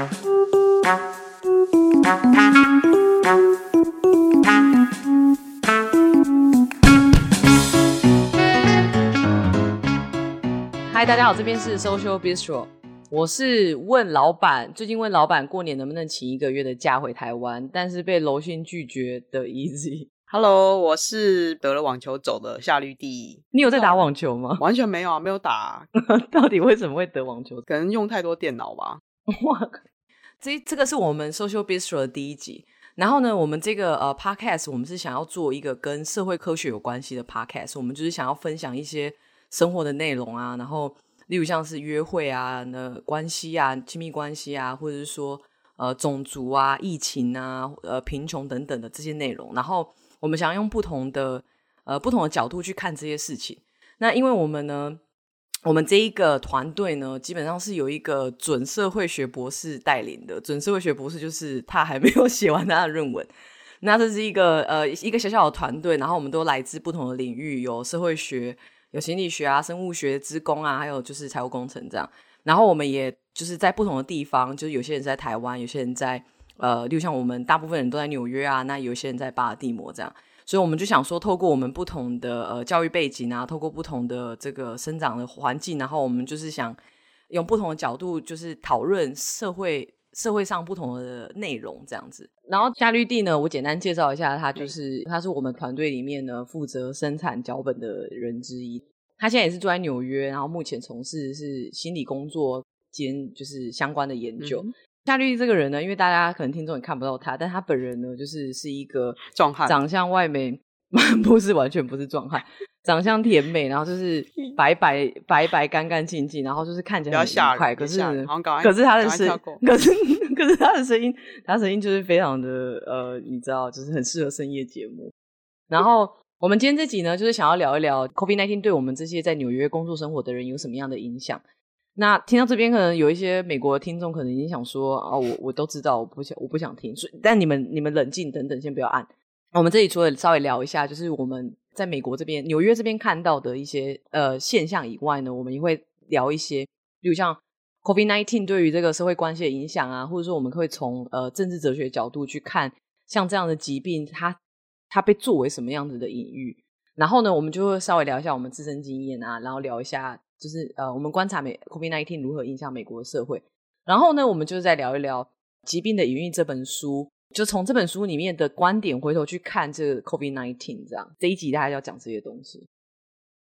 嗨，大家好，这边是 Social Bistro，我是问老板，最近问老板过年能不能请一个月的假回台湾，但是被楼心拒绝的 Easy。Hello，我是得了网球肘的夏绿蒂。你有在打网球吗？完全没有啊，没有打啊。到底为什么会得网球？可能用太多电脑吧。哇，这这个是我们 Social Bistro 的第一集。然后呢，我们这个呃 Podcast，我们是想要做一个跟社会科学有关系的 Podcast。我们就是想要分享一些生活的内容啊，然后例如像是约会啊、那关系啊、亲密关系啊，或者是说呃种族啊、疫情啊、呃贫穷等等的这些内容，然后。我们想要用不同的呃不同的角度去看这些事情。那因为我们呢，我们这一个团队呢，基本上是有一个准社会学博士带领的。准社会学博士就是他还没有写完他的论文。那这是一个呃一个小小的团队，然后我们都来自不同的领域，有社会学、有心理学啊、生物学、资工啊，还有就是财务工程这样。然后我们也就是在不同的地方，就是有些人在台湾，有些人在。呃，就像我们大部分人都在纽约啊，那有些人在巴尔的摩这样，所以我们就想说，透过我们不同的呃教育背景啊，透过不同的这个生长的环境，然后我们就是想用不同的角度，就是讨论社会社会上不同的内容这样子。然后夏绿蒂呢，我简单介绍一下，他就是他是我们团队里面呢负责生产脚本的人之一。他现在也是住在纽约，然后目前从事是心理工作兼就是相关的研究。嗯夏绿蒂这个人呢，因为大家可能听众也看不到他，但他本人呢，就是是一个壮汉，长相外美，不是完全不是壮汉，长相甜美，然后就是白白白白干干净净，然后就是看起来很愉快。可是，可是他的声，可是可是他的声音，他声音就是非常的呃，你知道，就是很适合深夜节目。然后我们今天这集呢，就是想要聊一聊 COVID nineteen 对我们这些在纽约工作生活的人有什么样的影响。那听到这边，可能有一些美国听众可能已经想说啊，我我都知道，我不想我不想听。所以，但你们你们冷静等等，先不要按。我们这里除了稍微聊一下，就是我们在美国这边纽约这边看到的一些呃现象以外呢，我们也会聊一些，比如像 COVID-19 对于这个社会关系的影响啊，或者说我们会从呃政治哲学角度去看，像这样的疾病，它它被作为什么样子的隐喻。然后呢，我们就会稍微聊一下我们自身经验啊，然后聊一下。就是呃，我们观察美 COVID-19 如何影响美国的社会。然后呢，我们就再聊一聊《疾病的隐喻》这本书，就从这本书里面的观点回头去看这个 COVID-19，这样这一集大家要讲这些东西。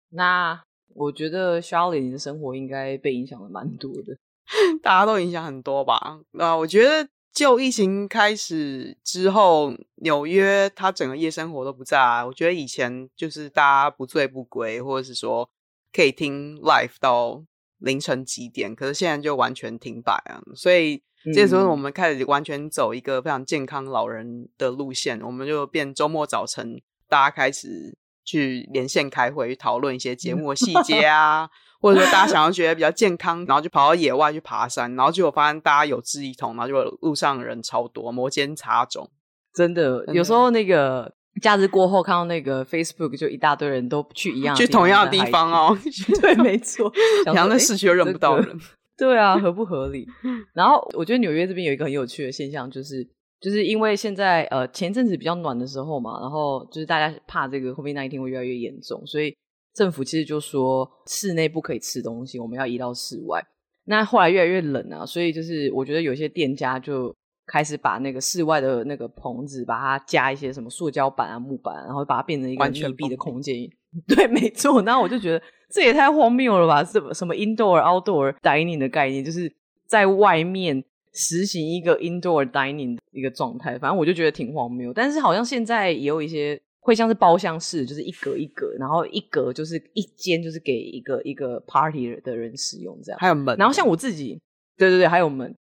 那我觉得 Charlotte 你的生活应该被影响的蛮多的，大家都影响很多吧？那我觉得就疫情开始之后，纽约它整个夜生活都不在。我觉得以前就是大家不醉不归，或者是说。可以听 live 到凌晨几点，可是现在就完全停摆啊！所以这时候我们开始完全走一个非常健康老人的路线，我们就变周末早晨，大家开始去连线开会，讨论一些节目的细节啊，或者说大家想要 觉得比较健康，然后就跑到野外去爬山，然后结果发现大家有志一同，然后就路上人超多，摩肩擦踵，真的，有时候那个。假日过后看到那个 Facebook，就一大堆人都去一样去同样的地方哦。对，没错，然后在市区又认不到人。对啊，合不合理？然后我觉得纽约这边有一个很有趣的现象，就是就是因为现在呃前阵子比较暖的时候嘛，然后就是大家怕这个 COVID-19 会越来越严重，所以政府其实就说室内不可以吃东西，我们要移到室外。那后来越来越冷啊，所以就是我觉得有些店家就。开始把那个室外的那个棚子，把它加一些什么塑胶板啊、木板，然后把它变成一个密闭的空间。对，没错。然后我就觉得这也太荒谬了吧？什么什么 indoor outdoor dining 的概念，就是在外面实行一个 indoor dining 的一个状态。反正我就觉得挺荒谬。但是好像现在也有一些会像是包厢式，就是一格一格，然后一格就是一间就是给一个一个 party 的人使用这样。还有门。然后像我自己，对对对，还有门。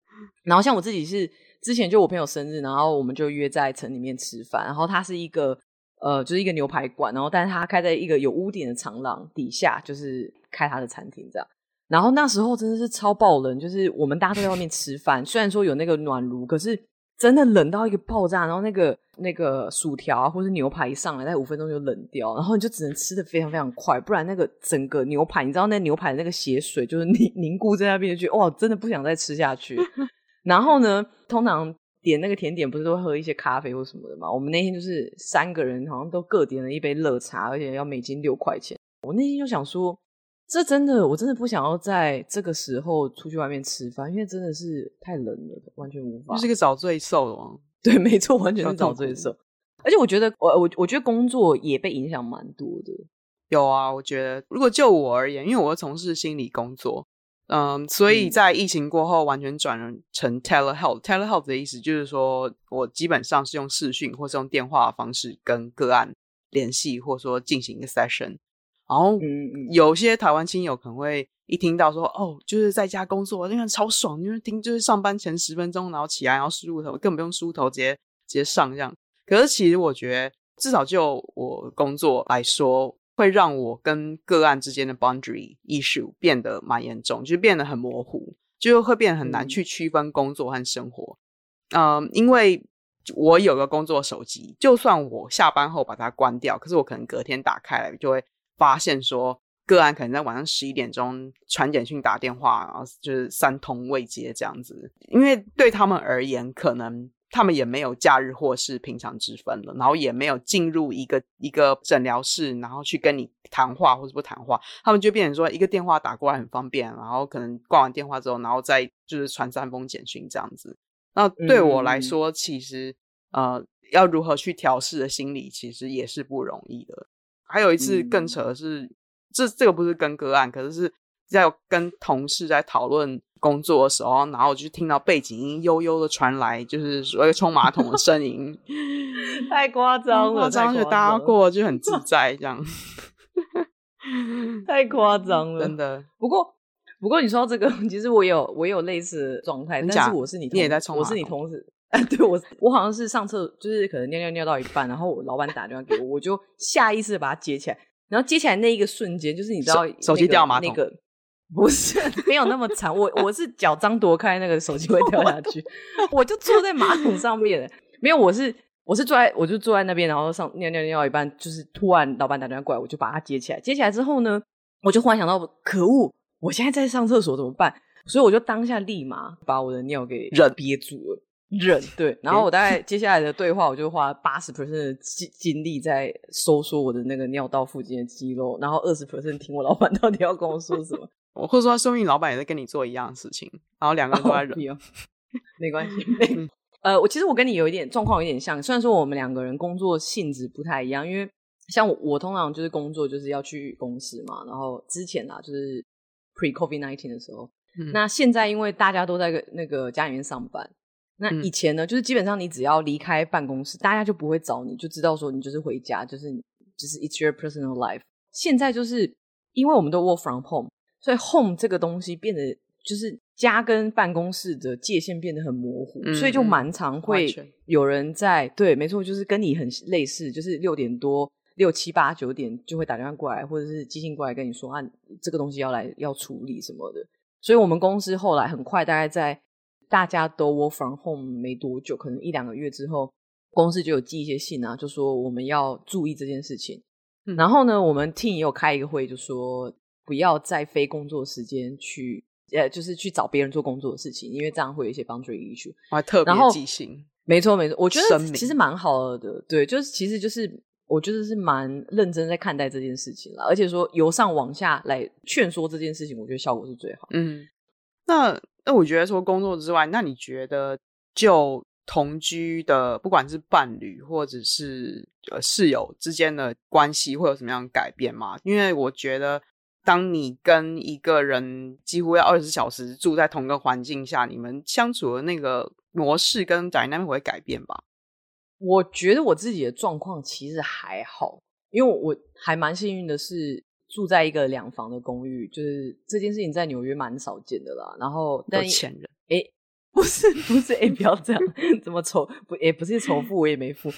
然后像我自己是。之前就我朋友生日，然后我们就约在城里面吃饭。然后它是一个呃，就是一个牛排馆，然后但是它开在一个有屋顶的长廊底下，就是开他的餐厅这样。然后那时候真的是超爆冷，就是我们大家都在外面吃饭，虽然说有那个暖炉，可是真的冷到一个爆炸。然后那个那个薯条啊，或是牛排一上来，在五分钟就冷掉，然后你就只能吃得非常非常快，不然那个整个牛排，你知道那牛排那个血水就是凝凝固在那边，就哇，真的不想再吃下去。然后呢，通常点那个甜点不是都会喝一些咖啡或什么的嘛？我们那天就是三个人好像都各点了一杯热茶，而且要每斤六块钱。我那天就想说，这真的，我真的不想要在这个时候出去外面吃饭，因为真的是太冷了，完全无法。就是个找罪受了。对，没错，完全是找罪受。而且我觉得，我我我觉得工作也被影响蛮多的。有啊，我觉得如果就我而言，因为我从事心理工作，嗯，所以在疫情过后完全转成 telehealth。telehealth 的意思就是说我基本上是用视讯或是用电话的方式跟个案联系，或者说进行一个 session。然后有些台湾亲友可能会一听到说，哦，就是在家工作，那个超爽，因为听就是上班前十分钟，然后起来然后梳头，根本不用梳头，直接直接上这样。可是其实我觉得，至少就我工作来说，会让我跟个案之间的 boundary issue 变得蛮严重，就变得很模糊，就会变得很难去区分工作和生活。嗯，嗯，因为我有个工作手机，就算我下班后把它关掉，可是我可能隔天打开来就会发现说，个案可能在晚上十一点钟传简讯、打电话，然后就是三通未接这样子。因为对他们而言，可能。他们也没有假日或是平常之分了，然后也没有进入一个一个诊疗室，然后去跟你谈话或者不谈话，他们就变成说一个电话打过来很方便，然后可能挂完电话之后，然后再就是传三封简讯这样子。那对我来说，嗯、其实呃，要如何去调试的心理，其实也是不容易的。还有一次更扯的是，嗯、这这个不是跟个案，可是是在跟同事在讨论。工作的时候，然后我就听到背景音悠悠的传来，就是说一个冲马桶的声音，太夸张了，夸张就大家过就很自在这样，太夸张了，真的。不过，不过你说到这个，其实我有我有类似的状态，但是我是你，你也在冲，我是你同事，哎，对我我好像是上厕，就是可能尿尿尿到一半，然后我老板打电话给我，我就下意识的把它接起来，然后接起来那一个瞬间，就是你知道手机掉马桶。那个不是，没有那么惨。我我是脚张躲开，那个手机会掉下去。我就坐在马桶上面，没有，我是我是坐在，我就坐在那边，然后上尿尿尿一半，就是突然老板打电话过来，我就把它接起来。接起来之后呢，我就忽然想到，可恶，我现在在上厕所怎么办？所以我就当下立马把我的尿给忍憋住了，忍对。然后我大概接下来的对话，我就花八十 percent 的精精力在收缩我的那个尿道附近的肌肉，然后二十 percent 听我老板到底要跟我说什么。我或者说，说明老板也在跟你做一样的事情，然后两个人都在忍，哦、没关系。呃，我其实我跟你有一点状况有点像，虽然说我们两个人工作性质不太一样，因为像我，我通常就是工作就是要去公司嘛，然后之前啊就是 pre COVID nineteen 的时候，嗯、那现在因为大家都在那个家里面上班，那以前呢、嗯、就是基本上你只要离开办公室，大家就不会找你，就知道说你就是回家，就是就是 it's your personal life。现在就是因为我们都 work from home。所以 home 这个东西变得就是家跟办公室的界限变得很模糊，嗯、所以就蛮常会有人在对，没错，就是跟你很类似，就是六点多六七八九点就会打电话过来，或者是寄信过来跟你说啊，这个东西要来要处理什么的。所以我们公司后来很快，大概在大家都 work from home 没多久，可能一两个月之后，公司就有寄一些信啊，就说我们要注意这件事情。嗯、然后呢，我们 team 也有开一个会，就说。不要在非工作时间去，呃，就是去找别人做工作的事情，因为这样会有一些 boundary issue。我还特别记性，没错没错，我觉得其实蛮好的，对，就是其实就是我觉得是蛮认真在看待这件事情了，而且说由上往下来劝说这件事情，我觉得效果是最好。嗯，那那我觉得说工作之外，那你觉得就同居的，不管是伴侣或者是呃室友之间的关系，会有什么样的改变吗？因为我觉得。当你跟一个人几乎要二十四小时住在同一个环境下，你们相处的那个模式跟 dynamic 会改变吧？我觉得我自己的状况其实还好，因为我还蛮幸运的是住在一个两房的公寓，就是这件事情在纽约蛮少见的啦。然后，有钱人哎，不是不是哎，不要这样，怎么仇不也不是仇富，我也没富。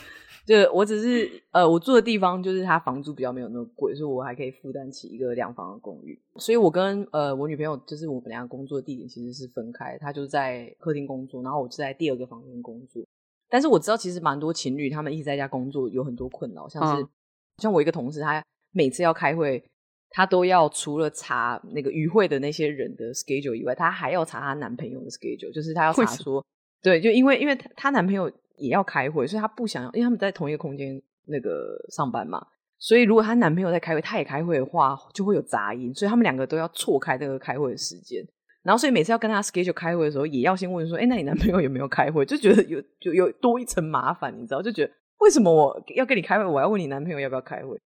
就我只是呃，我住的地方就是它房租比较没有那么贵，所以我还可以负担起一个两房的公寓。所以我跟呃我女朋友就是我们两个工作的地点其实是分开，她就在客厅工作，然后我就在第二个房间工作。但是我知道其实蛮多情侣他们一直在家工作有很多困扰，像是、嗯、像我一个同事，他每次要开会，她都要除了查那个与会的那些人的 schedule 以外，她还要查她男朋友的 schedule，就是她要查说，对，就因为因为她男朋友也要开会，所以她不想要，因为他们在同一个空间那个上班嘛，所以如果她男朋友在开会，她也开会的话，就会有杂音，所以他们两个都要错开这个开会的时间。然后，所以每次要跟他 schedule 开会的时候，也要先问说：“哎，那你男朋友有没有开会？”就觉得有就有多一层麻烦，你知道？就觉得为什么我要跟你开会，我要问你男朋友要不要开会？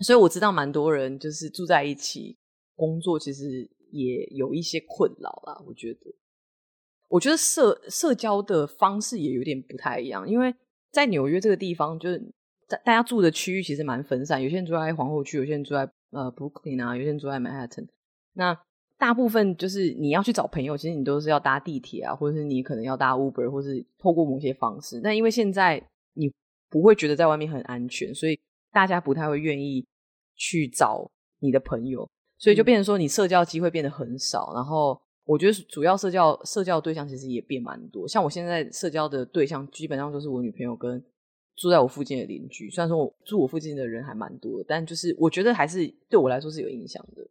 所以我知道蛮多人就是住在一起工作，其实也有一些困扰啦。我觉得，我觉得社社交的方式也有点不太一样，因为在纽约这个地方，就是大大家住的区域其实蛮分散，有些人住在皇后区，有些人住在呃 Brooklyn 啊，有些人住在 Manhattan。那大部分就是你要去找朋友，其实你都是要搭地铁啊，或者是你可能要搭 Uber，或是透过某些方式。但因为现在你不会觉得在外面很安全，所以大家不太会愿意去找你的朋友，所以就变成说你社交机会变得很少。嗯、然后我觉得主要社交社交对象其实也变蛮多。像我现在社交的对象基本上都是我女朋友跟住在我附近的邻居。虽然说我住我附近的人还蛮多，但就是我觉得还是对我来说是有影响的。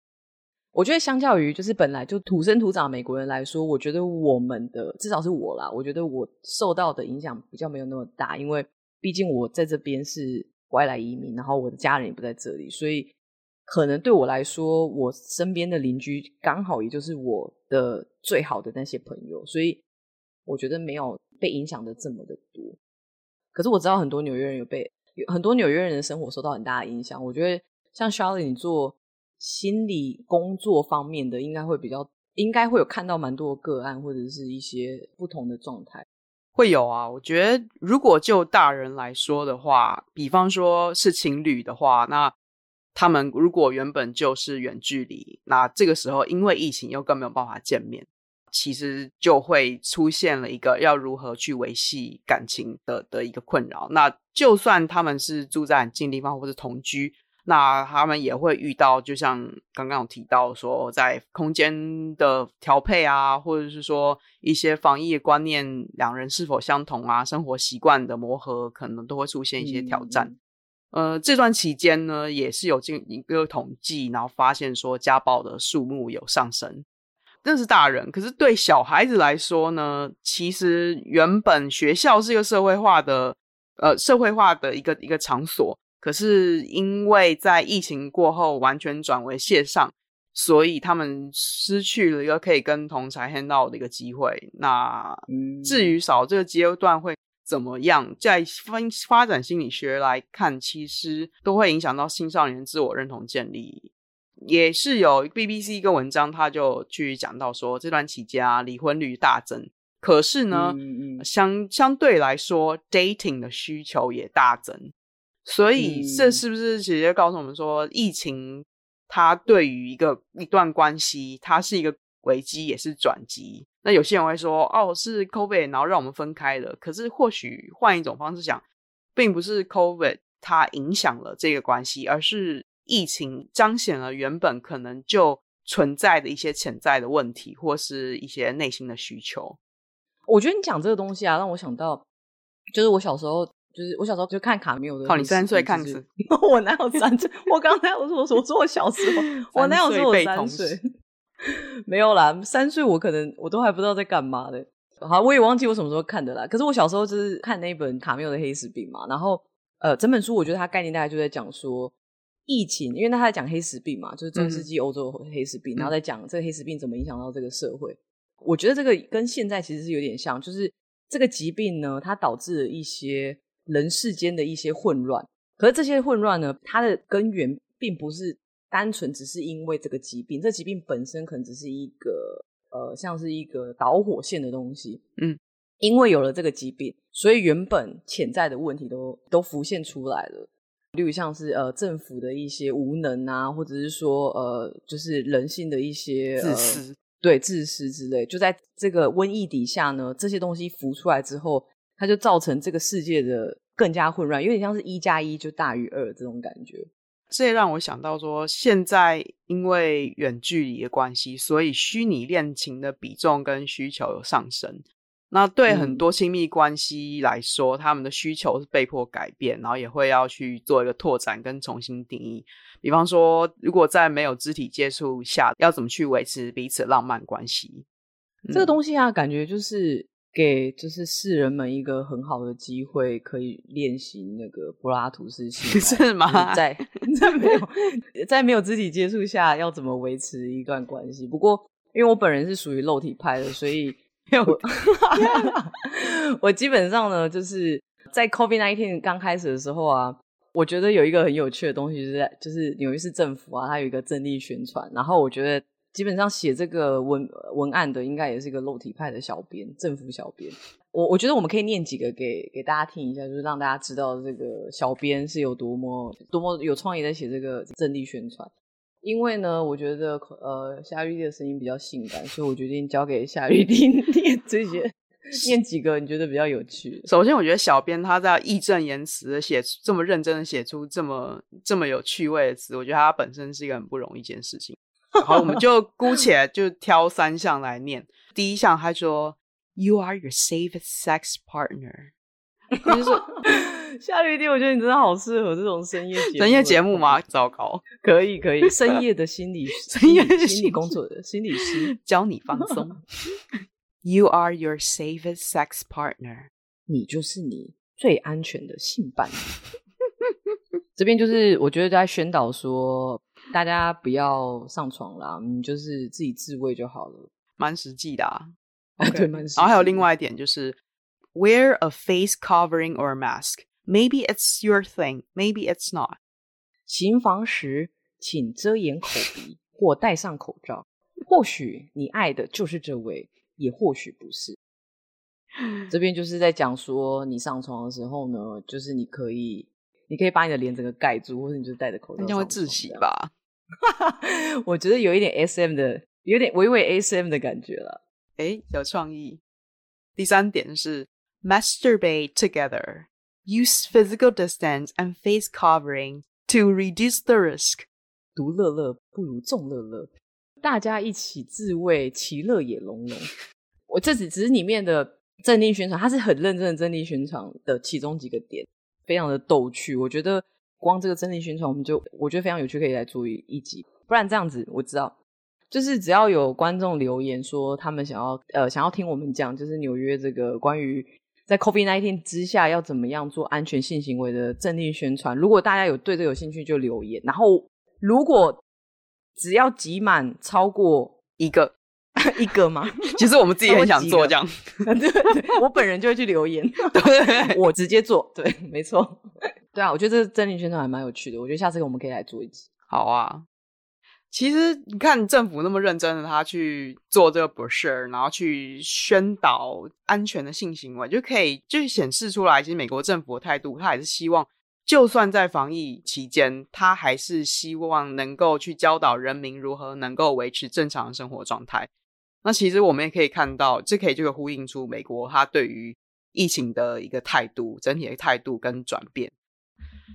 我觉得相较于就是本来就土生土长的美国人来说，我觉得我们的至少是我啦，我觉得我受到的影响比较没有那么大，因为毕竟我在这边是外来移民，然后我的家人也不在这里，所以可能对我来说，我身边的邻居刚好也就是我的最好的那些朋友，所以我觉得没有被影响的这么的多。可是我知道很多纽约人有被很多纽约人的生活受到很大的影响。我觉得像 Charlotte 你做。心理工作方面的应该会比较，应该会有看到蛮多个案或者是一些不同的状态，会有啊。我觉得如果就大人来说的话，比方说是情侣的话，那他们如果原本就是远距离，那这个时候因为疫情又更没有办法见面，其实就会出现了一个要如何去维系感情的的一个困扰。那就算他们是住在很近地方或者同居。那他们也会遇到，就像刚刚有提到说，在空间的调配啊，或者是说一些防疫观念，两人是否相同啊，生活习惯的磨合，可能都会出现一些挑战。呃，这段期间呢，也是有进一个统计，然后发现说家暴的数目有上升。这是大人，可是对小孩子来说呢，其实原本学校是一个社会化的，呃，社会化的一个一个场所。可是因为在疫情过后完全转为线上，所以他们失去了一个可以跟同才 hang out 的一个机会。那至于少这个阶段会怎么样，在分发展心理学来看，其实都会影响到青少年自我认同建立。也是有 BBC 一个文章，他就去讲到说，这段期间啊，离婚率大增。可是呢，嗯嗯相相对来说，dating 的需求也大增。所以，这是不是直接告诉我们说，嗯、疫情它对于一个一段关系，它是一个危机，也是转机？那有些人会说，哦，是 COVID，然后让我们分开了。可是，或许换一种方式讲，并不是 COVID 它影响了这个关系，而是疫情彰显了原本可能就存在的一些潜在的问题，或是一些内心的需求。我觉得你讲这个东西啊，让我想到，就是我小时候。就是我小时候就看卡缪的。靠，你三岁看是？我哪有三岁？我刚才我说我说我说我小时候，我哪有说我三岁？没有啦，三岁我可能我都还不知道在干嘛的。好，我也忘记我什么时候看的啦。可是我小时候就是看那本卡缪的黑死病嘛。然后呃，整本书我觉得它概念大概就在讲说疫情，因为他在讲黑死病嘛，就是中世纪欧洲黑死病，嗯、然后在讲这个黑死病怎么影响到这个社会。我觉得这个跟现在其实是有点像，就是这个疾病呢，它导致了一些。人世间的一些混乱，可是这些混乱呢，它的根源并不是单纯只是因为这个疾病，这疾病本身可能只是一个呃，像是一个导火线的东西。嗯，因为有了这个疾病，所以原本潜在的问题都都浮现出来了，例如像是呃政府的一些无能啊，或者是说呃，就是人性的一些自私，呃，对，自私之类，就在这个瘟疫底下呢，这些东西浮出来之后。它就造成这个世界的更加混乱，有点像是一加一就大于二这种感觉。这也让我想到说，现在因为远距离的关系，所以虚拟恋情的比重跟需求有上升。那对很多亲密关系来说，嗯、他们的需求是被迫改变，然后也会要去做一个拓展跟重新定义。比方说，如果在没有肢体接触下，要怎么去维持彼此浪漫关系？嗯、这个东西啊，感觉就是给就是世人们一个很好的机会，可以练习那个柏拉图式性 是吗？在在没有在没有肢体接触下，要怎么维持一段关系？不过，因为我本人是属于肉体派的，所以。我我基本上呢，就是在 COVID-19 刚开始的时候啊，我觉得有一个很有趣的东西，就是在就是纽约市政府啊，它有一个阵地宣传。然后我觉得基本上写这个文文案的，应该也是一个肉体派的小编，政府小编。我我觉得我们可以念几个给给大家听一下，就是让大家知道这个小编是有多么多么有创意在写这个阵地宣传。因为呢，我觉得呃，夏玉帝的声音比较性感，所以我决定交给夏玉帝 念这些，念几个你觉得比较有趣。首先，我觉得小编他在义正言辞的写出这么认真的写出这么这么有趣味的词，我觉得他本身是一个很不容易一件事情。好，我们就姑且就挑三项来念。第一项，他说：“You are your safest sex partner。”就是说。夏绿蒂，我觉得你真的好适合这种深夜节目。深夜节目吗？糟糕，可以可以，深夜的心理 深夜的心理工作的心理师 教你放松。You are your safest sex partner，你就是你最安全的性伴侣。这边就是我觉得在宣导说，大家不要上床啦，你就是自己自慰就好了，蛮实际的啊。Okay. 对，蛮实际。然后还有另外一点就是，wear a face covering or a mask。Maybe it's your thing, maybe it's not. 行房时，请遮掩口鼻或戴上口罩。或许你爱的就是这位，也或许不是。这边就是在讲说，你上床的时候呢，就是你可以，你可以把你的脸整个盖住，或者你就戴着口罩。那会窒息吧？我觉得有一点 SM 的，有点微微 SM 的感觉了。诶，有创意。第三点是 masturbate together。Use physical distance and face covering to reduce the risk. 独乐乐不如众乐乐，大家一起自慰，其乐也融融。我这只只是里面的阵地宣传，它是很认真的阵地宣传的其中几个点，非常的逗趣。我觉得光这个阵地宣传，我们就我觉得非常有趣，可以来做一集。不然这样子，我知道，就是只要有观众留言说他们想要呃想要听我们讲，就是纽约这个关于。在 COVID-19 之下，要怎么样做安全性行为的阵地宣传？如果大家有对这有兴趣，就留言。然后，如果只要集满超过一个 一个吗？其实我们自己很想做这样。对，对，我本人就会去留言。对，我直接做。对，没错。对啊，我觉得这个阵地宣传还蛮有趣的。我觉得下次我们可以来做一集。好啊。其实你看，政府那么认真的，他去做这个 brochure，然后去宣导安全的性行为，就可以就显示出来，其实美国政府的态度，他还是希望，就算在防疫期间，他还是希望能够去教导人民如何能够维持正常的生活状态。那其实我们也可以看到，这可以就呼应出美国他对于疫情的一个态度，整体的态度跟转变，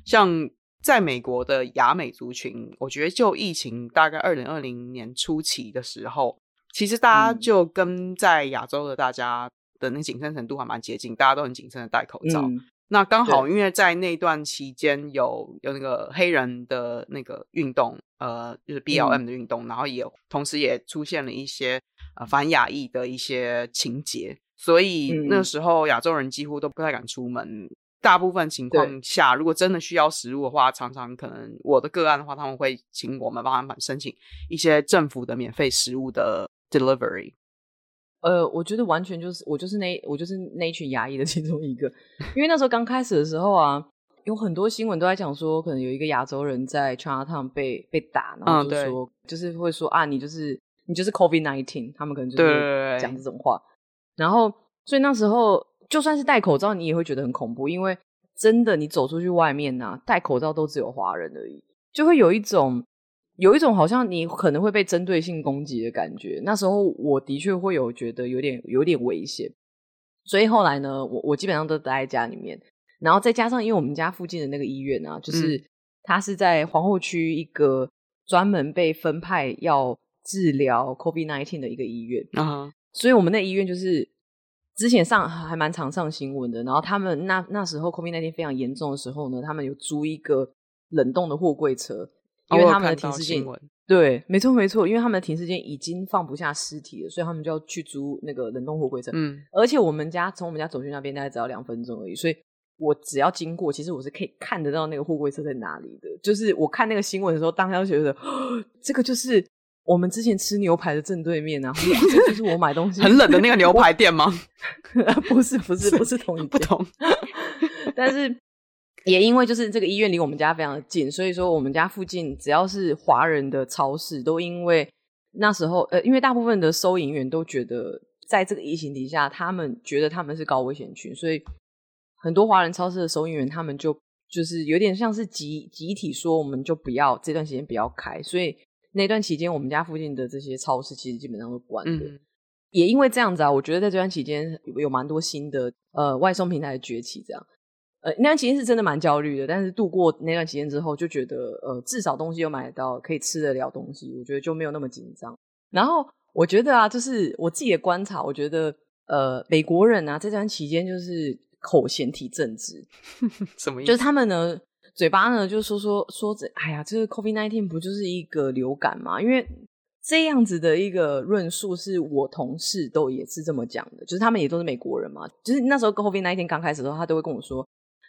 像。在美国的亚美族群，我觉得就疫情大概二零二零年初期的时候，其实大家就跟在亚洲的大家的那谨慎程度还蛮接近，大家都很谨慎的戴口罩。嗯、那刚好因为在那段期间有有那个黑人的那个运动，呃，就是 BLM 的运动，嗯、然后也有同时也出现了一些呃反亚裔的一些情节，所以那时候亚洲人几乎都不太敢出门。大部分情况下，如果真的需要食物的话，常常可能我的个案的话，他们会请我们帮他们申请一些政府的免费食物的 delivery。呃，我觉得完全就是我就是那我就是那一群亚裔的其中一个，因为那时候刚开始的时候啊，有很多新闻都在讲说，可能有一个亚洲人在 Chinatown 被被打，然后就说、嗯、就是会说啊，你就是你就是 COVID nineteen，他们可能就是讲这种话，然后所以那时候。就算是戴口罩，你也会觉得很恐怖，因为真的，你走出去外面呐、啊，戴口罩都只有华人而已，就会有一种有一种好像你可能会被针对性攻击的感觉。那时候我的确会有觉得有点有点危险，所以后来呢，我我基本上都待在家里面，然后再加上因为我们家附近的那个医院啊，就是它是在皇后区一个专门被分派要治疗 COVID-19 的一个医院，啊、uh，huh. 所以我们那医院就是。之前上还蛮常上新闻的。然后他们那那时候 COVID-19 非常严重的时候呢，他们有租一个冷冻的货柜车，因为他们的停尸间，对，没错没错，因为他们的停尸间已经放不下尸体了，所以他们就要去租那个冷冻货柜车。嗯，而且我们家从我们家走去那边大概只要两分钟而已，所以。我只要经过，其实我是可以看得到那个货柜车在哪里的。就是我看那个新闻的时候，当时就觉得，这个就是我们之前吃牛排的正对面啊，这就是我买东西很冷的那个牛排店吗？不是，不是，不是同一，不同。但是也因为就是这个医院离我们家非常的近，所以说我们家附近只要是华人的超市，都因为那时候呃，因为大部分的收银员都觉得，在这个疫情底下，他们觉得他们是高危险群，所以。很多华人超市的收银员，他们就就是有点像是集集体说，我们就不要这段时间不要开，所以那段期间，我们家附近的这些超市其实基本上都关的。嗯、也因为这样子啊，我觉得在这段期间有蛮多新的呃外送平台的崛起，这样呃那段期间是真的蛮焦虑的，但是度过那段期间之后，就觉得呃至少东西有买得到，可以吃得了东西，我觉得就没有那么紧张。然后我觉得啊，就是我自己的观察，我觉得呃美国人啊这段期间就是。口嫌体正直，什么意思？就是他们呢，嘴巴呢，就说说说这，哎呀，这个 COVID nineteen 不就是一个流感吗？因为这样子的一个论述，是我同事都也是这么讲的，就是他们也都是美国人嘛。就是那时候 COVID nineteen 刚开始的时候，他都会跟我说：“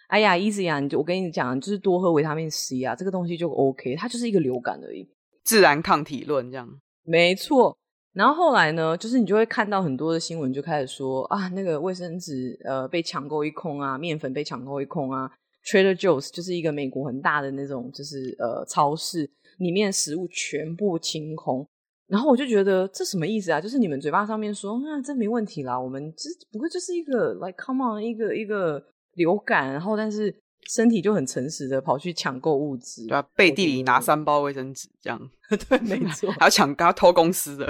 哎呀，easy 啊，你就我跟你讲，就是多喝维他命 C 啊，这个东西就 OK，它就是一个流感而已，自然抗体论这样。”没错。然后后来呢，就是你就会看到很多的新闻，就开始说啊，那个卫生纸呃被抢购一空啊，面粉被抢购一空啊。Trader Joe's 就是一个美国很大的那种，就是呃超市里面食物全部清空。然后我就觉得这什么意思啊？就是你们嘴巴上面说啊，这没问题啦，我们这不过就是一个 like come on 一个一个流感，然后但是身体就很诚实的跑去抢购物资，对啊，背地里拿三包卫生纸这样，对，没 错，还要抢，还要偷公司的。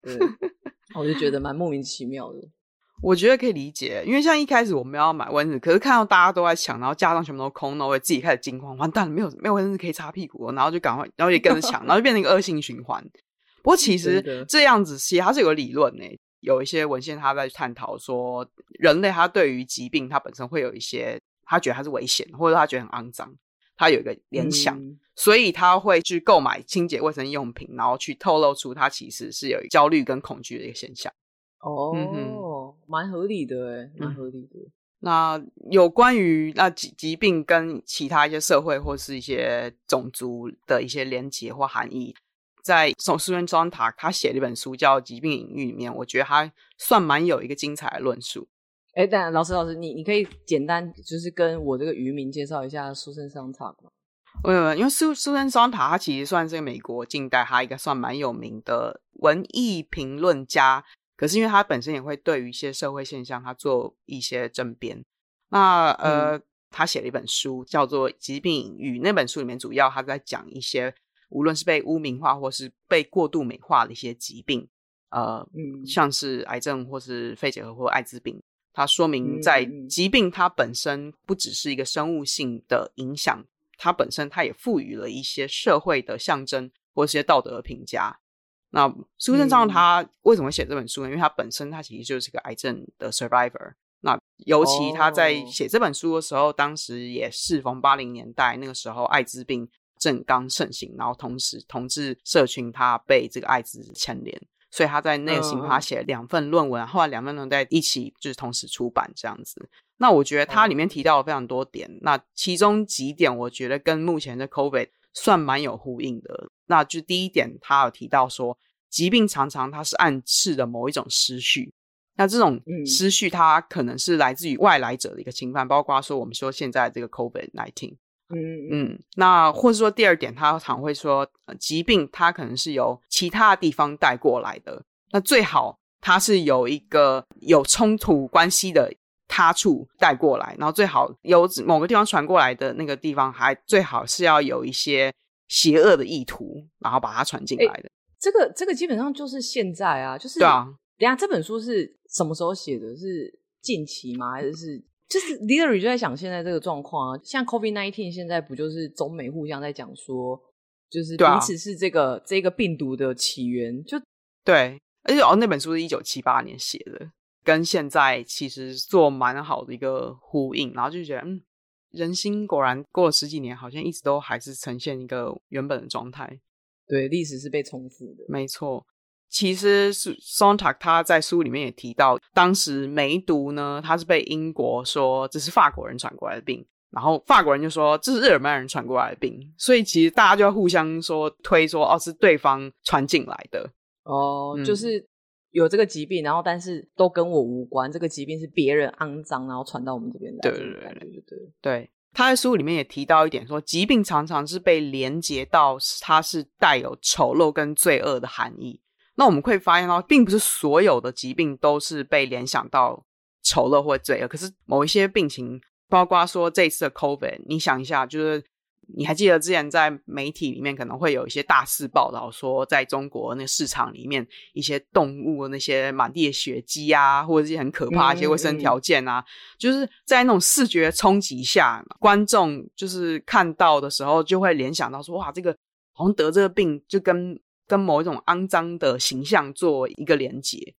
对，我就觉得蛮莫名其妙的。我觉得可以理解，因为像一开始我们要买卫生纸，可是看到大家都在抢，然后架上全部都空，那我也自己开始惊慌，完蛋了，没有没有卫生纸可以擦屁股，然后就赶快，然后也跟着抢，然后就变成一个恶性循环。不过其实这样子，其实它是有个理论呢，有一些文献他在探讨说，人类他对于疾病，他本身会有一些，他觉得它是危险，或者他觉得很肮脏。他有一个联想，嗯、所以他会去购买清洁卫生用品，然后去透露出他其实是有焦虑跟恐惧的一个现象。哦，蛮、嗯、哼合理的，哎，蛮合理的。那有关于那疾疾病跟其他一些社会或是一些种族的一些连结或含义，在 Susan Sontag 他写了一本书叫《疾病隐喻》里面，我觉得他算蛮有一个精彩的论述。哎，但老师，老师，你你可以简单就是跟我这个渔民介绍一下苏珊桑塔吗？没有，因为苏苏珊桑塔他其实算是美国近代他一个算蛮有名的文艺评论家，可是因为他本身也会对于一些社会现象他做一些争辩。那呃，嗯、他写了一本书叫做《疾病与》，那本书里面主要他在讲一些无论是被污名化或是被过度美化的一些疾病，呃，嗯，像是癌症或是肺结核或艾滋病。他说明，在疾病它本身不只是一个生物性的影响，它本身它也赋予了一些社会的象征或一些道德的评价。那苏贞昌他为什么写这本书呢？因为他本身他其实就是个癌症的 survivor。那尤其他在写这本书的时候，当时也适逢八零年代，那个时候艾滋病正刚盛行，然后同时同志社群他被这个艾滋牵连。所以他在那个时候他写了两份论文，uh, 后来两份论文在一起就是同时出版这样子。那我觉得他里面提到了非常多点，那其中几点我觉得跟目前的 COVID 算蛮有呼应的。那就第一点，他有提到说，疾病常常它是暗示的某一种思绪，那这种思绪它可能是来自于外来者的一个侵犯，包括说我们说现在这个 COVID nineteen，。嗯嗯，那或者说第二点，他常会说，呃，疾病它可能是由其他地方带过来的。那最好它是有一个有冲突关系的他处带过来，然后最好由某个地方传过来的那个地方，还最好是要有一些邪恶的意图，然后把它传进来的。欸，这个这个基本上就是现在啊，就是对啊。等下这本书是什么时候写的？是近期吗？还是是？就是 literally 就在想现在这个状况啊，像 COVID nineteen 现在不就是中美互相在讲说，就是彼此是这个、啊、这个病毒的起源，就对，而且哦那本书是一九七八年写的，跟现在其实做蛮好的一个呼应，然后就觉得，嗯，人心果然过了十几年，好像一直都还是呈现一个原本的状态。对，历史是被重复的，没错。其实是 Sontag 他在书里面也提到，当时梅毒呢，他是被英国说这是法国人传过来的病，然后法国人就说这是日耳曼人传过来的病，所以其实大家就要互相说推说哦是对方传进来的哦，嗯、就是有这个疾病，然后但是都跟我无关，这个疾病是别人肮脏然后传到我们这边来，对对对对对对。他在书里面也提到一点说，疾病常常是被连接到它是带有丑陋跟罪恶的含义。那我们会发现哦，并不是所有的疾病都是被联想到丑陋或罪恶，可是某一些病情，包括说这次的 COVID，你想一下，就是你还记得之前在媒体里面可能会有一些大肆报道说，在中国那市场里面一些动物那些满地的血迹啊，或者是很可怕的一些卫生条件啊，嗯嗯嗯，就是在那种视觉冲击下，观众就是看到的时候就会联想到说，哇，这个好像得这个病就跟。跟某一种肮脏的形象做一个连结，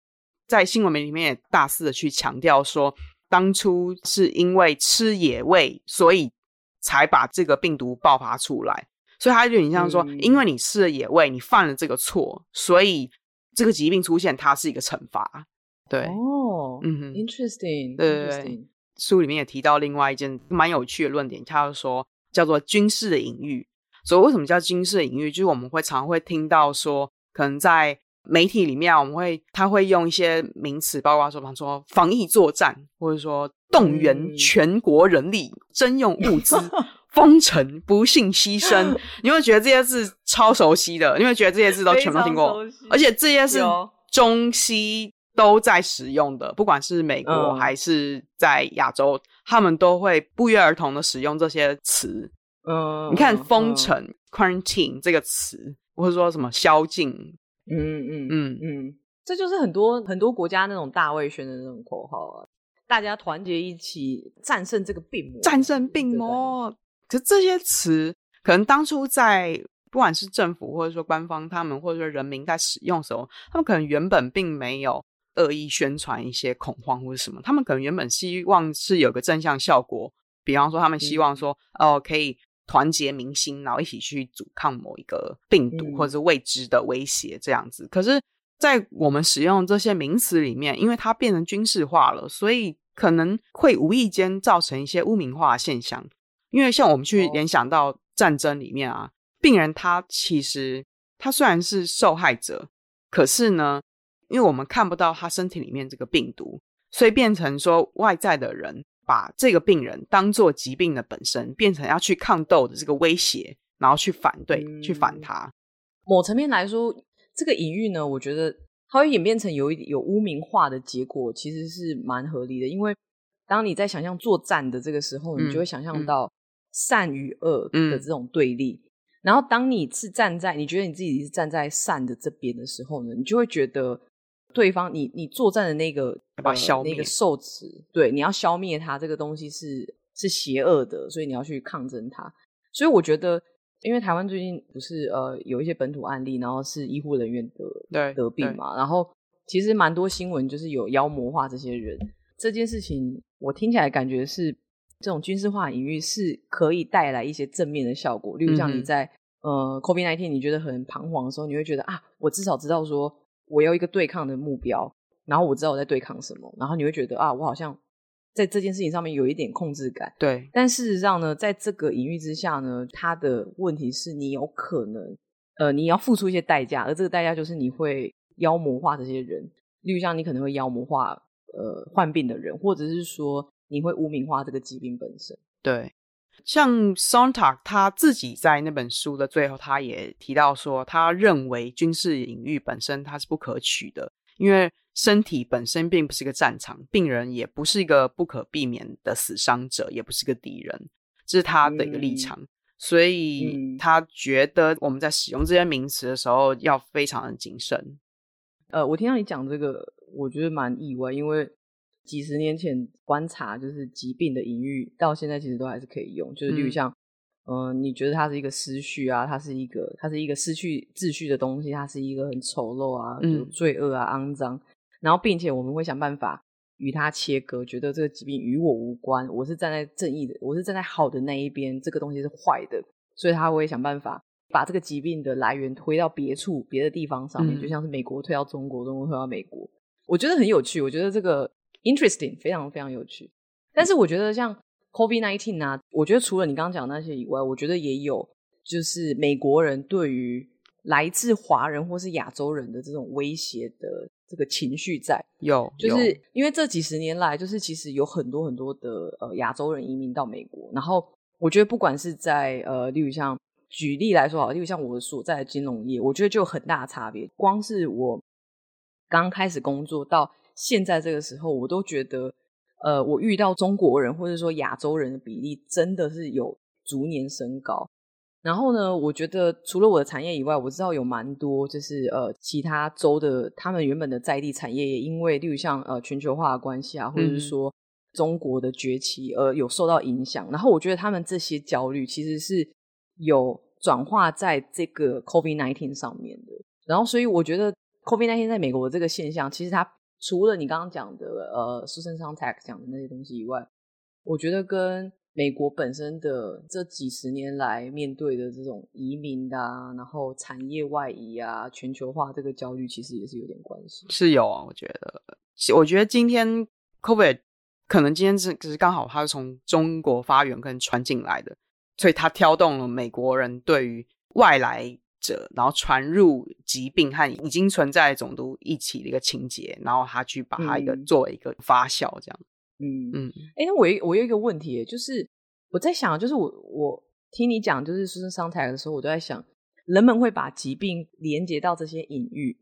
在新闻媒体里面也大肆的去强调说，当初是因为吃野味，所以才把这个病毒爆发出来。所以它有点像说，嗯、因为你吃了野味，你犯了这个错，所以这个疾病出现，它是一个惩罚。对，哦，嗯哼，interesting，对对对。书里面也提到另外一件蛮有趣的论点，他就说叫做军事的隐喻。所以为什么叫军事的隐喻？就是我们会常会听到说，可能在媒体里面，我们会他会用一些名词，包括说，比方说防疫作战，或者说动员全国人力、征用物资、封城、不幸牺牲。你会觉得这些字超熟悉的？你会觉得这些字都全部听过？而且这些是中西都在使用的，不管是美国还是在亚洲，他们都会不约而同的使用这些词。嗯，你看“封城 ”（quarantine） 这个词，或者说什么“宵禁”，嗯嗯嗯。嗯，这就是很多很多国家那种大卫宣的那种口号啊，大家团结一起战胜这个病魔，战胜病魔。可是这些词，可能当初在不管是政府或者说官方他们，或者说人民在使用的时候，他们可能原本并没有恶意宣传一些恐慌或者什么，他们可能原本希望是有个正向效果，比方说他们希望说，哦、可以。团结民心，然后一起去阻抗某一个病毒或者是未知的威胁，这样子。嗯、可是，在我们使用这些名词里面，因为它变成军事化了，所以可能会无意间造成一些污名化的现象。因为像我们去联想到战争里面啊，哦、病人他其实他虽然是受害者，可是呢，因为我们看不到他身体里面这个病毒，所以变成说外在的人。把这个病人当做疾病的本身，变成要去抗斗的这个威胁，然后去反对、嗯、去反他。某层面来说，这个隐喻呢，我觉得它会演变成有一有污名化的结果，其实是蛮合理的。因为当你在想象作战的这个时候，你就会想象到善与恶的这种对立。嗯、然后当你是站在你觉得你自己是站在善的这边的时候呢，你就会觉得。对方，你你作战的那个把消灭、呃、那个受词，对，你要消灭它，这个东西是是邪恶的，所以你要去抗争它。所以我觉得，因为台湾最近不是呃有一些本土案例，然后是医护人员得对得病嘛，然后其实蛮多新闻就是有妖魔化这些人。这件事情我听起来感觉是这种军事化隐喻是可以带来一些正面的效果，例如像你在、嗯、呃 COVID-19 你觉得很彷徨的时候，你会觉得啊，我至少知道说。我有一个对抗的目标，然后我知道我在对抗什么，然后你会觉得啊，我好像在这件事情上面有一点控制感。对，但事实上呢，在这个隐喻之下呢，它的问题是你有可能，呃，你要付出一些代价，而这个代价就是你会妖魔化这些人，例如像你可能会妖魔化呃患病的人，或者是说你会污名化这个疾病本身。对。像 Sontag 他自己在那本书的最后，他也提到说，他认为军事隐喻本身它是不可取的，因为身体本身并不是一个战场，病人也不是一个不可避免的死伤者，也不是个敌人，这是他的一个立场。嗯、所以他觉得我们在使用这些名词的时候要非常的谨慎。呃，我听到你讲这个，我觉得蛮意外，因为。几十年前观察就是疾病的隐喻，到现在其实都还是可以用。就是例如像，嗯、呃，你觉得它是一个失序啊，它是一个，它是一个失去秩序的东西，它是一个很丑陋啊，有罪恶啊，肮脏。然后，并且我们会想办法与它切割，觉得这个疾病与我无关，我是站在正义的，我是站在好的那一边，这个东西是坏的，所以他会想办法把这个疾病的来源推到别处、别的地方上面，嗯、就像是美国推到中国，中国推到美国，我觉得很有趣，我觉得这个 interesting，非常非常有趣。但是我觉得像 COVID-19 啊，我觉得除了你刚刚讲那些以外，我觉得也有就是美国人对于来自华人或是亚洲人的这种威胁的。这个情绪在有，就是因为这几十年来，就是其实有很多很多的呃亚洲人移民到美国，然后我觉得不管是在呃，例如像举例来说好，例如像我所在的金融业，我觉得就有很大的差别。光是我刚开始工作到现在这个时候，我都觉得呃，我遇到中国人或者说亚洲人的比例真的是有逐年升高。然后呢，我觉得除了我的产业以外，我知道有蛮多就是呃其他州的他们原本的在地产业也因为例如像呃全球化的关系啊，或者是说中国的崛起而有受到影响。嗯、然后我觉得他们这些焦虑其实是有转化在这个 COVID-19 上面的。然后所以我觉得 COVID-19 在美国的这个现象，其实它除了你刚刚讲的呃 Susan Tag 讲的那些东西以外，我觉得跟美国本身的这几十年来面对的这种移民啊，然后产业外移啊，全球化这个焦虑，其实也是有点关系。是有啊，我觉得，我觉得今天 COVID 可能今天是只是刚好它是从中国发源跟传进来的，所以它挑动了美国人对于外来者然后传入疾病和已经存在的种族一起的一个情节，然后他去把它一个作为一个发酵这样。嗯嗯。嗯，哎、我有我有一个问题，就是我在想，就是我我听你讲，就是书生上台的时候，我都在想，人们会把疾病连接到这些隐喻，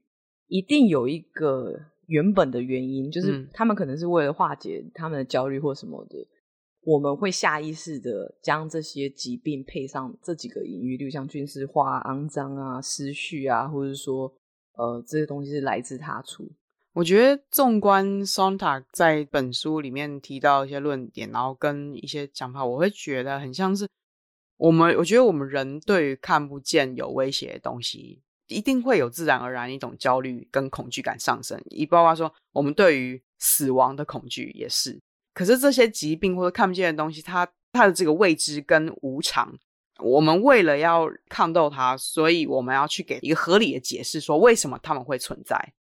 一定有一个原本的原因，就是他们可能是为了化解他们的焦虑或什么的，嗯、我们会下意识的将这些疾病配上这几个隐喻，就像军事化、肮脏啊、失序啊，或者说呃这些东西是来自他处。我觉得，纵观 Sontag 在本书里面提到一些论点，然后跟一些讲法，我会觉得很像是我们。我觉得我们人对于看不见有威胁的东西，一定会有自然而然一种焦虑跟恐惧感上升。也包括说，我们对于死亡的恐惧也是。可是这些疾病或者看不见的东西，它它的这个未知跟无常，我们为了要抗斗它，所以我们要去给一个合理的解释，说为什么他们会存在。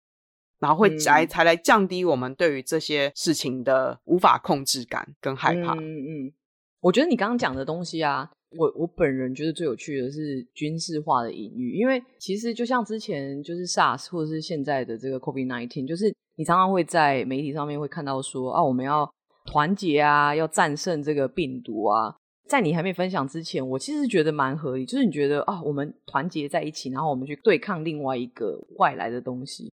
然后会来才来降低我们对于这些事情的无法控制感跟害怕。嗯嗯，我觉得你刚刚讲的东西啊，我我本人觉得最有趣的是军事化的隐喻，因为其实就像之前就是 SARS 或者是现在的这个 COVID-19，就是你常常会在媒体上面会看到说啊，我们要团结啊，要战胜这个病毒啊。在你还没分享之前，我其实觉得蛮合理，就是你觉得啊，我们团结在一起，然后我们去对抗另外一个外来的东西。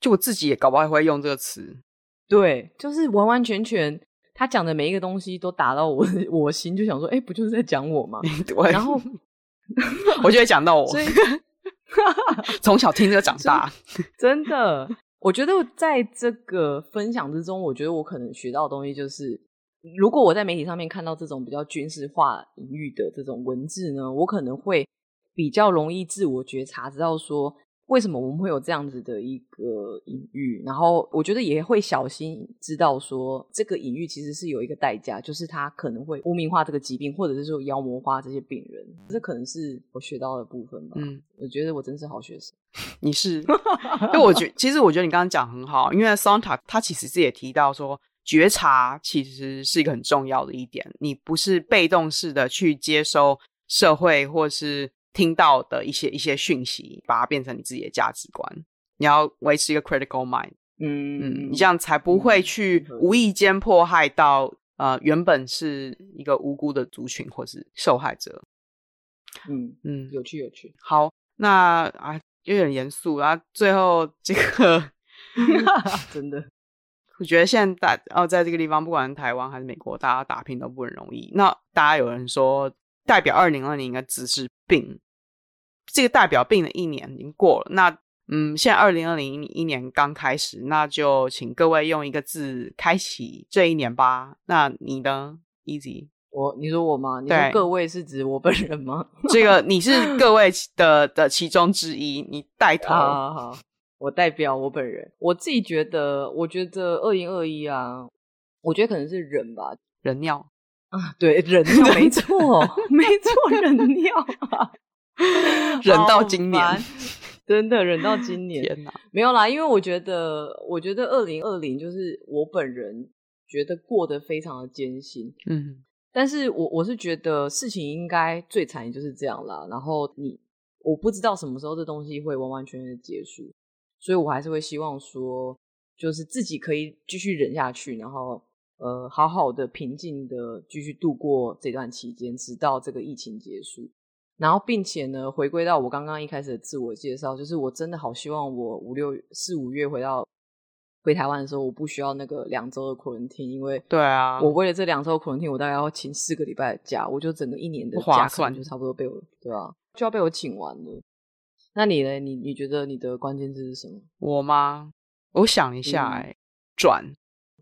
就我自己也搞不好会用这个词，对，就是完完全全他讲的每一个东西都打到我我心，就想说，哎，不就是在讲我吗？对，然后 我就会讲到我，所以从小听这个长大，真的，我觉得在这个分享之中，我觉得我可能学到的东西就是，如果我在媒体上面看到这种比较军事化隐喻的这种文字呢，我可能会比较容易自我觉察，知道说。为什么我们会有这样子的一个隐喻？然后我觉得也会小心知道说，这个隐喻其实是有一个代价，就是它可能会污名化这个疾病，或者是说妖魔化这些病人。这可能是我学到的部分吧。嗯，我觉得我真是好学生。你是？因为我觉，其实我觉得你刚刚讲很好，因为 Sontag 他其实是也提到说，觉察其实是一个很重要的一点，你不是被动式的去接收社会或是。听到的一些一些讯息，把它变成你自己的价值观。你要维持一个 critical mind，嗯嗯，你这样才不会去无意间迫害到呃原本是一个无辜的族群或是受害者。嗯嗯，有趣有趣。好，那啊有点严肃，然后最后这个 真的，我觉得现在哦，在这个地方，不管是台湾还是美国，大家打拼都不很容易。那大家有人说，代表二零二零应该只是病。这个代表病的一年已经过了，那嗯，现在二零二零一年刚开始，那就请各位用一个字开启这一年吧。那你呢，Easy？我，你说我吗？你说各位是指我本人吗？这个你是 各位的的其中之一，你带头。好好好，我代表我本人，我自己觉得，我觉得二零二一啊，我觉得可能是人吧，人尿啊，对，人尿，没错，没错，人尿啊，忍到今年，真的忍到今年，天哪，没有啦，因为我觉得，我觉得二零二零就是我本人觉得过得非常的艰辛，嗯，但是我我是觉得事情应该最惨也就是这样啦，然后你，我不知道什么时候这东西会完完全全的结束。所以，我还是会希望说，就是自己可以继续忍下去，然后，呃，好好的、平静的继续度过这段期间，直到这个疫情结束。然后，并且呢，回归到我刚刚一开始的自我介绍，就是我真的好希望我五六四五月回到回台湾的时候，我不需要那个两周的 quarantine，因为对啊，我为了这两周 quarantine，我大概要请四个礼拜的假，我就整个一年的假算就差不多被我对啊，就要被我请完了。那你呢？你你觉得你的关键字是什么？我吗？我想一下、欸，哎、嗯，转，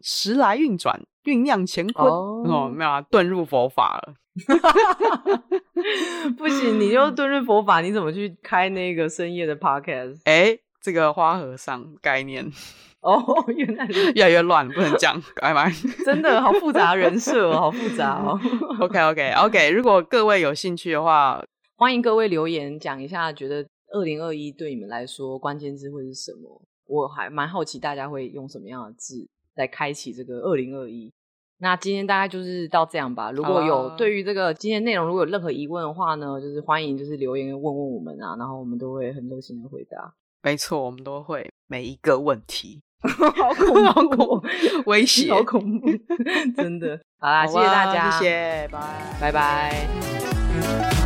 时来运转，酝酿乾坤。哦，哦，没有啊，遁入佛法了。不行，你就遁入佛法，你怎么去开那个深夜的 podcast？哎、欸，这个花和尚概念。哦，原来是越来越乱，不能讲，哎妈，真的好复杂人设哦，好复杂哦。Okay, okay, okay, 如果各位有兴趣的话，欢迎各位留言讲一下，觉得。二零二一对你们来说，关键字会是什么？我还蛮好奇大家会用什么样的字来开启这个二零二一。那今天大概就是到这样吧。如果有对于这个今天内容如果有任何疑问的话呢，就是欢迎就是留言问问我们啊，然后我们都会很热心的回答。没错，我们都会每一个问题。好恐怖，好恐怖 威胁，好恐怖，真的。好啦，好谢谢大家，谢谢，拜拜拜。